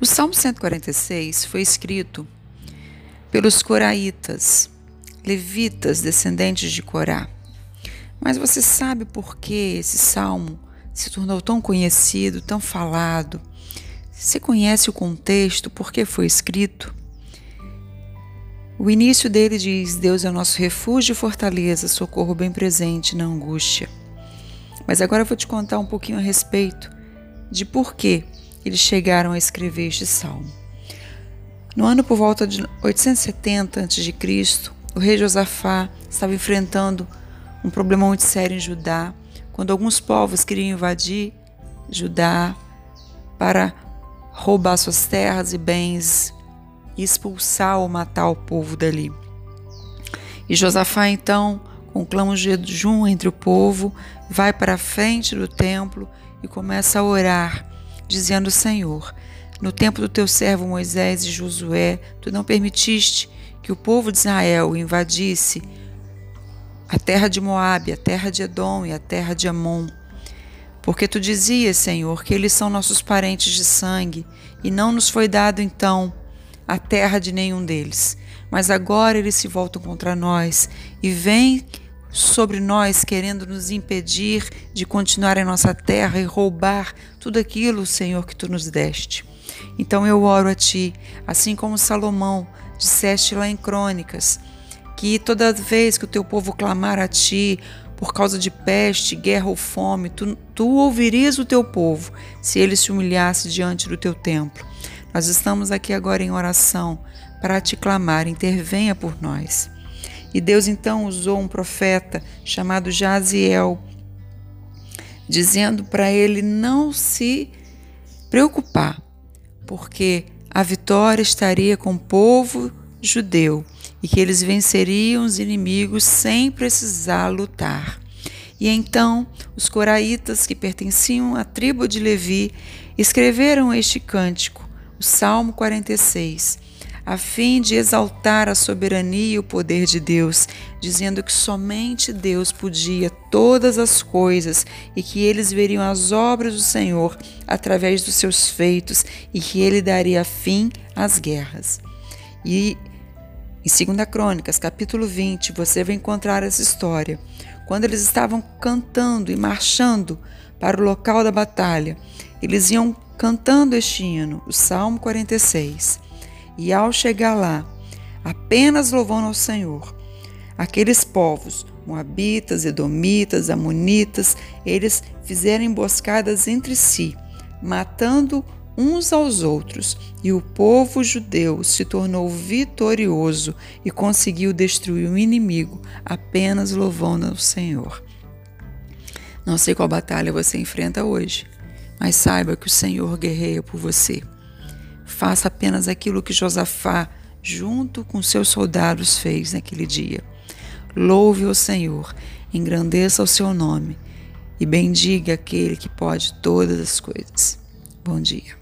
O Salmo 146 foi escrito pelos coraitas, levitas descendentes de Corá. Mas você sabe por que esse salmo se tornou tão conhecido, tão falado? Você conhece o contexto, por que foi escrito? O início dele diz: Deus é o nosso refúgio e fortaleza, socorro bem presente na angústia. Mas agora eu vou te contar um pouquinho a respeito de por que eles chegaram a escrever este salmo. No ano por volta de 870 a.C., o rei Josafá estava enfrentando um problema muito sério em Judá, quando alguns povos queriam invadir Judá para roubar suas terras e bens e expulsar ou matar o povo dali. E Josafá então, com clamo de jejum entre o povo, vai para a frente do templo e começa a orar dizendo: Senhor, no tempo do teu servo Moisés e Josué, tu não permitiste que o povo de Israel invadisse a terra de Moabe, a terra de Edom e a terra de Amon. Porque tu dizias, Senhor, que eles são nossos parentes de sangue, e não nos foi dado então a terra de nenhum deles. Mas agora eles se voltam contra nós e vêm sobre nós, querendo nos impedir de continuar em nossa terra e roubar tudo aquilo, Senhor, que tu nos deste. Então eu oro a ti, assim como Salomão disseste lá em Crônicas, que toda vez que o teu povo clamar a ti por causa de peste, guerra ou fome, tu, tu ouvirias o teu povo se ele se humilhasse diante do teu templo. Nós estamos aqui agora em oração para te clamar, intervenha por nós. E Deus então usou um profeta chamado Jaziel, dizendo para ele não se preocupar, porque a vitória estaria com o povo judeu e que eles venceriam os inimigos sem precisar lutar. E então os coraitas, que pertenciam à tribo de Levi, escreveram este cântico, o Salmo 46 a fim de exaltar a soberania e o poder de Deus, dizendo que somente Deus podia todas as coisas e que eles veriam as obras do Senhor através dos seus feitos e que ele daria fim às guerras. E em 2 Crônicas, capítulo 20, você vai encontrar essa história. Quando eles estavam cantando e marchando para o local da batalha, eles iam cantando este hino, o Salmo 46. E ao chegar lá, apenas louvando ao Senhor, aqueles povos, Moabitas, Edomitas, Amonitas, eles fizeram emboscadas entre si, matando uns aos outros, e o povo judeu se tornou vitorioso e conseguiu destruir o inimigo, apenas louvando ao Senhor. Não sei qual batalha você enfrenta hoje, mas saiba que o Senhor guerreia por você. Faça apenas aquilo que Josafá, junto com seus soldados, fez naquele dia. Louve o Senhor, engrandeça o seu nome e bendiga aquele que pode todas as coisas. Bom dia.